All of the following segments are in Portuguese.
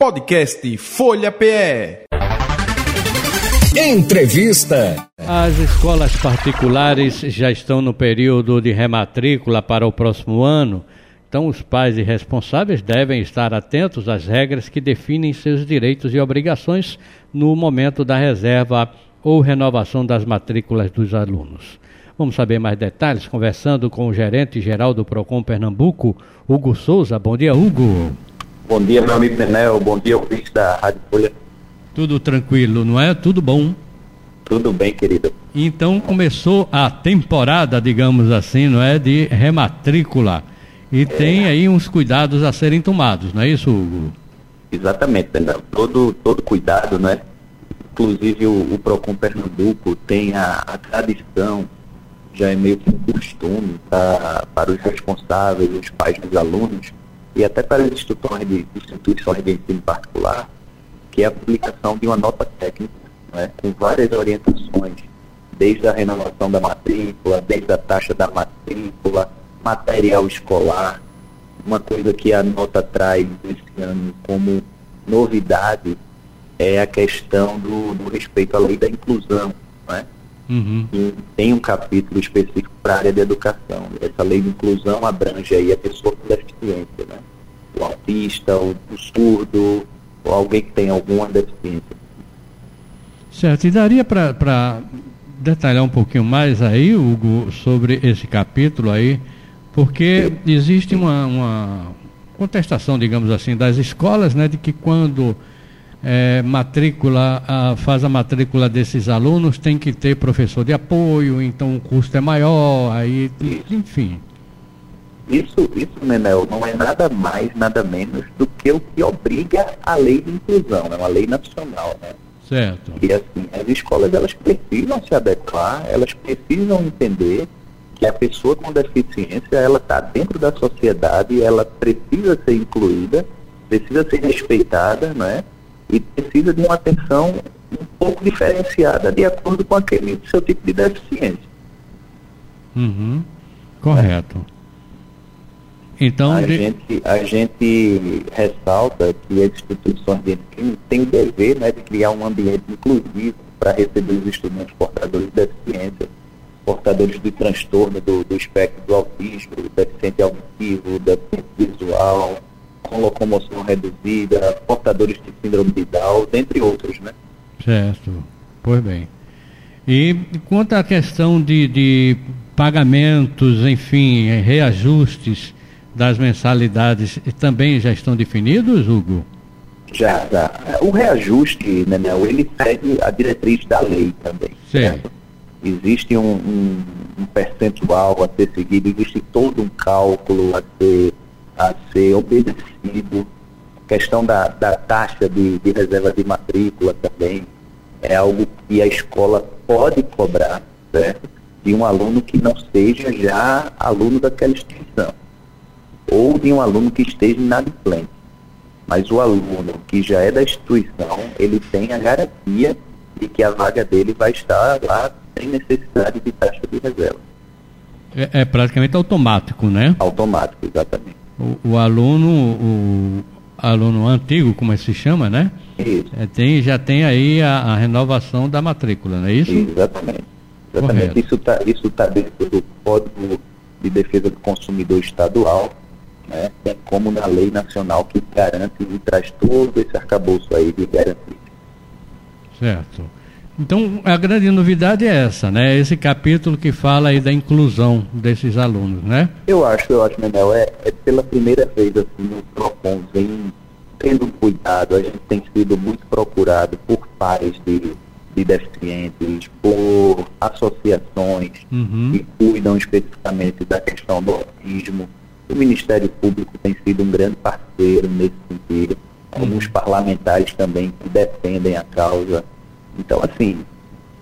Podcast Folha PE. Entrevista. As escolas particulares já estão no período de rematrícula para o próximo ano, então os pais e responsáveis devem estar atentos às regras que definem seus direitos e obrigações no momento da reserva ou renovação das matrículas dos alunos. Vamos saber mais detalhes conversando com o gerente geral do Procon Pernambuco, Hugo Souza. Bom dia, Hugo. Bom dia, meu amigo Nenel. Bom dia, ouvinte da Rádio Folha. Tudo tranquilo, não é? Tudo bom? Tudo bem, querido. Então começou a temporada, digamos assim, não é? De rematrícula. E é. tem aí uns cuidados a serem tomados, não é isso, Hugo? Exatamente, Nenel. Todo, todo cuidado, né? Inclusive o, o Procon Pernambuco tem a, a tradição, já é meio que um costume pra, para os responsáveis, os pais dos alunos, e até para as instituições de, instituições de ensino particular, que é a publicação de uma nota técnica, né, com várias orientações, desde a renovação da matrícula, desde a taxa da matrícula, material escolar. Uma coisa que a nota traz esse ano como novidade é a questão do, do respeito à lei da inclusão. Né? Uhum. E tem um capítulo específico para a área de educação. Essa lei de inclusão abrange aí a pessoa com deficiência, né? o autista, o, o surdo, ou alguém que tem alguma deficiência. Certo, e daria para detalhar um pouquinho mais aí, Hugo, sobre esse capítulo aí, porque existe uma, uma contestação, digamos assim, das escolas, né, de que quando é, matrícula, a, faz a matrícula desses alunos, tem que ter professor de apoio, então o custo é maior, aí, enfim. Isso, isso, Menel, não é nada mais, nada menos do que o que obriga a lei de inclusão, é uma lei nacional, né? Certo. E assim, as escolas elas precisam se adequar, elas precisam entender que a pessoa com deficiência ela está dentro da sociedade, ela precisa ser incluída, precisa ser respeitada, né? E precisa de uma atenção um pouco diferenciada de acordo com aquele seu tipo de deficiência. Uhum. Correto. É. Então, a, de... gente, a gente ressalta que as instituições de ensino têm o dever né, de criar um ambiente inclusivo para receber os estudantes portadores de deficiência, portadores de transtorno do, do espectro do autismo, deficiente auditivo, deficiente visual, com locomoção reduzida, portadores de síndrome de Down, dentre outros, né? Certo, pois bem. E quanto à questão de, de pagamentos, enfim, reajustes, das mensalidades também já estão definidos, Hugo? Já, já. O reajuste, Nenel, ele segue a diretriz da lei também. Certo. Existe um, um, um, percentual a ser seguido, existe todo um cálculo a ser, a ser obedecido. A questão da, da taxa de, de reserva de matrícula também é algo que a escola pode cobrar, certo? De um aluno que não seja já aluno daquela instituição ou de um aluno que esteja inadimplente. Mas o aluno que já é da instituição, ele tem a garantia de que a vaga dele vai estar lá sem necessidade de taxa de reserva. É, é praticamente automático, né? Automático, exatamente. O, o, aluno, o aluno antigo, como é que se chama, né? Isso. É, tem, já tem aí a, a, renovação da matrícula, não é isso? Exatamente. Exatamente. Correto. Isso está isso tá dentro do Código de Defesa do Consumidor Estadual, né? Tem como na lei nacional que garante e traz todo esse arcabouço aí de garantia. Certo. Então, a grande novidade é essa, né? Esse capítulo que fala aí da inclusão desses alunos, né? Eu acho, eu acho, Menel, é, é pela primeira vez assim, o PROCON vem tendo cuidado, a gente tem sido muito procurado por pares de, de deficientes, por associações uhum. que cuidam especificamente da questão do autismo, o Ministério Público tem sido um grande parceiro nesse sentido, uhum. alguns parlamentares também que defendem a causa. Então, assim,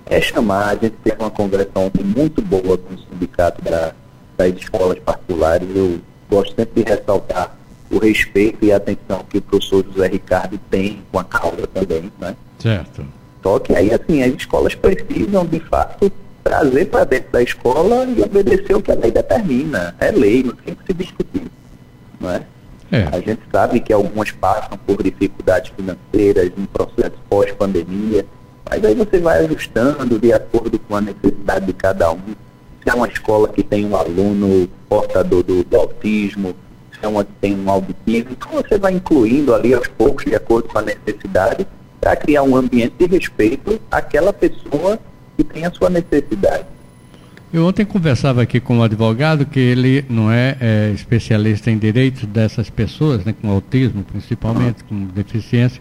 é chamar, a gente teve uma conversa ontem muito boa com o sindicato da, das escolas particulares. Eu gosto sempre de ressaltar o respeito e a atenção que o professor José Ricardo tem com a causa também, né? Certo. Só que aí, assim, as escolas precisam, de fato, trazer para dentro da escola e obedecer o que a lei determina. É lei, não tem que se discutir. Não é? É. A gente sabe que algumas passam por dificuldades financeiras, um processo pós-pandemia, mas aí você vai ajustando de acordo com a necessidade de cada um. Se é uma escola que tem um aluno portador do, do autismo, se é uma que tem um auditivo, então você vai incluindo ali aos poucos, de acordo com a necessidade, para criar um ambiente de respeito àquela pessoa que tem a sua necessidade. Eu ontem conversava aqui com um advogado que ele não é, é especialista em direitos dessas pessoas, né, com autismo principalmente, com deficiência,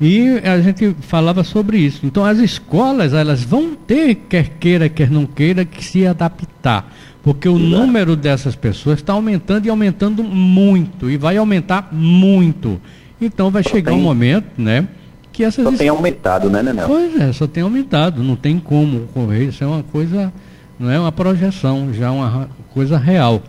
e a gente falava sobre isso. Então as escolas elas vão ter, quer queira, quer não queira, que se adaptar. Porque o número dessas pessoas está aumentando e aumentando muito. E vai aumentar muito. Então vai chegar um momento, né? Que essas. Só tem aumentado, né, Nenel? Pois é, só tem aumentado. Não tem como correr. Isso é uma coisa não é uma projeção, já uma coisa real.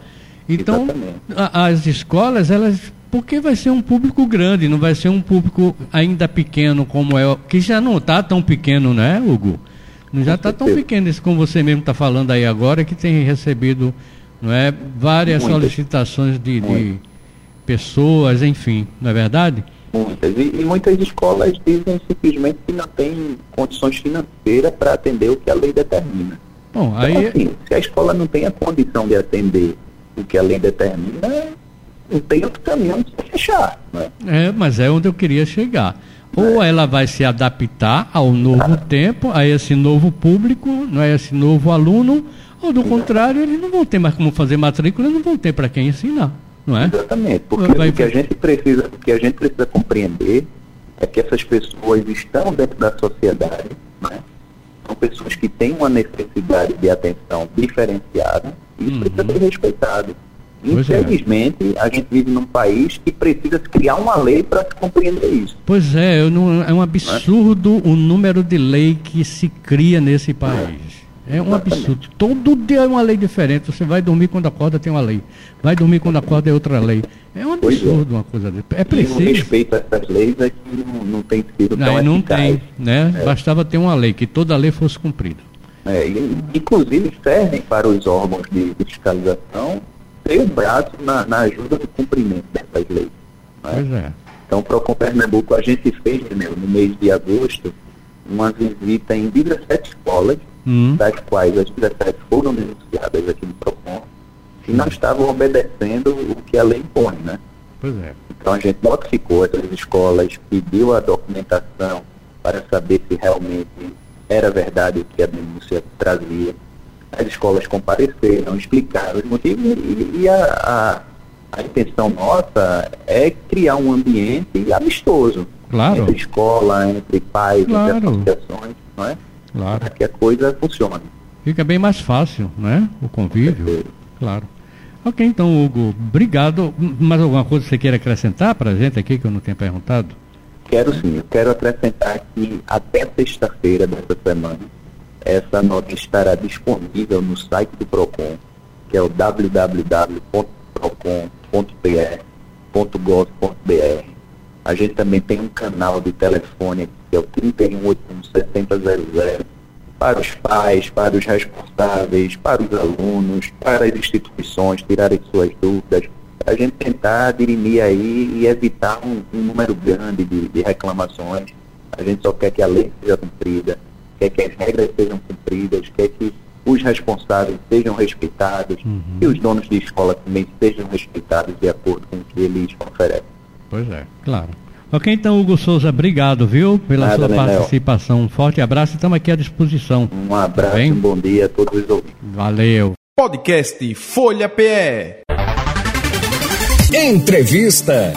Então, a, as escolas, elas, porque vai ser um público grande, não vai ser um público ainda pequeno como é, que já não está tão pequeno, né, Hugo? Não já está tão pequeno esse como você mesmo está falando aí agora, que tem recebido não é, várias muitas. solicitações de, de, pessoas, enfim, não é verdade? Muitas. E, e muitas escolas dizem simplesmente que não têm condições financeiras para atender o que a lei determina. Bom, então, aí... Então, assim, se a escola não tem a condição de atender o que a lei determina, não tem outro caminho de fechar. Né? É, mas é onde eu queria chegar. Ou é. ela vai se adaptar ao novo ah. tempo, a esse novo público, não é esse novo aluno, ou do contrário, eles não vão ter mais como fazer matrícula, não vão ter para quem ensinar, não é? Exatamente, porque vai... o que a gente precisa, o que a gente precisa compreender é que essas pessoas estão dentro da sociedade, né? são pessoas que têm uma necessidade de atenção diferenciada e isso uhum. precisa ser respeitado. É. Infelizmente, é. a gente vive num país que precisa criar uma lei para se compreender isso. Pois é, não, é um absurdo o número de lei que se cria nesse país. É um absurdo. Todo dia é uma lei diferente. Você vai dormir quando acorda, tem uma lei. Vai dormir quando acorda, é outra lei. É um é. absurdo é. uma coisa dessa. É preciso. E o respeito a essas leis é que não, não tem sido não, tão Não eficaz. tem, né? É. Bastava ter uma lei, que toda lei fosse cumprida. É, e, inclusive servem para os órgãos de, fiscalização ter o braço na, na, ajuda do cumprimento dessas leis. Né? Pois é. Então, para o Pernambuco, a gente fez, no mês de agosto, uma visita em 17 escolas, hum. das quais as 17 foram denunciadas aqui no PROCON, e não estavam obedecendo o que a lei impõe, né? Pois é. Então a gente notificou essas escolas, pediu a documentação para saber se realmente era verdade o que a denúncia trazia. As escolas compareceram, explicaram os motivos e, e a, a, a, intenção nossa é criar um ambiente amistoso. Claro. Entre escola, entre pais, claro. entre associações, não é? Claro. Para que a coisa funcione. Fica bem mais fácil, né? O convívio. Claro. Ok, então, Hugo, obrigado. Mais alguma coisa que você queira acrescentar para a gente aqui que eu não tenha perguntado? Quero sim, eu quero acrescentar que até sexta-feira dessa semana, essa nota estará disponível no site do PROCON, que é o www.procon.pr.gov.br. A gente também tem um canal de telefone, que é o 318 7000 para os pais, para os responsáveis, para os alunos, para as instituições tirarem suas dúvidas, para a gente tentar dirimir aí e evitar um, um número grande de, de, reclamações. A gente só quer que a lei seja cumprida, quer que as regras sejam cumpridas, quer que os responsáveis sejam respeitados uhum. e os donos de escola também sejam respeitados de acordo com o que eles oferecem. Pois é, claro. Ok, então, Hugo Souza, obrigado, viu, pela Nada, sua participação. Um forte abraço e estamos aqui à disposição. Um abraço, tá um bom dia a todos os ouvintes. Valeu. Podcast Folha PE. Entrevista.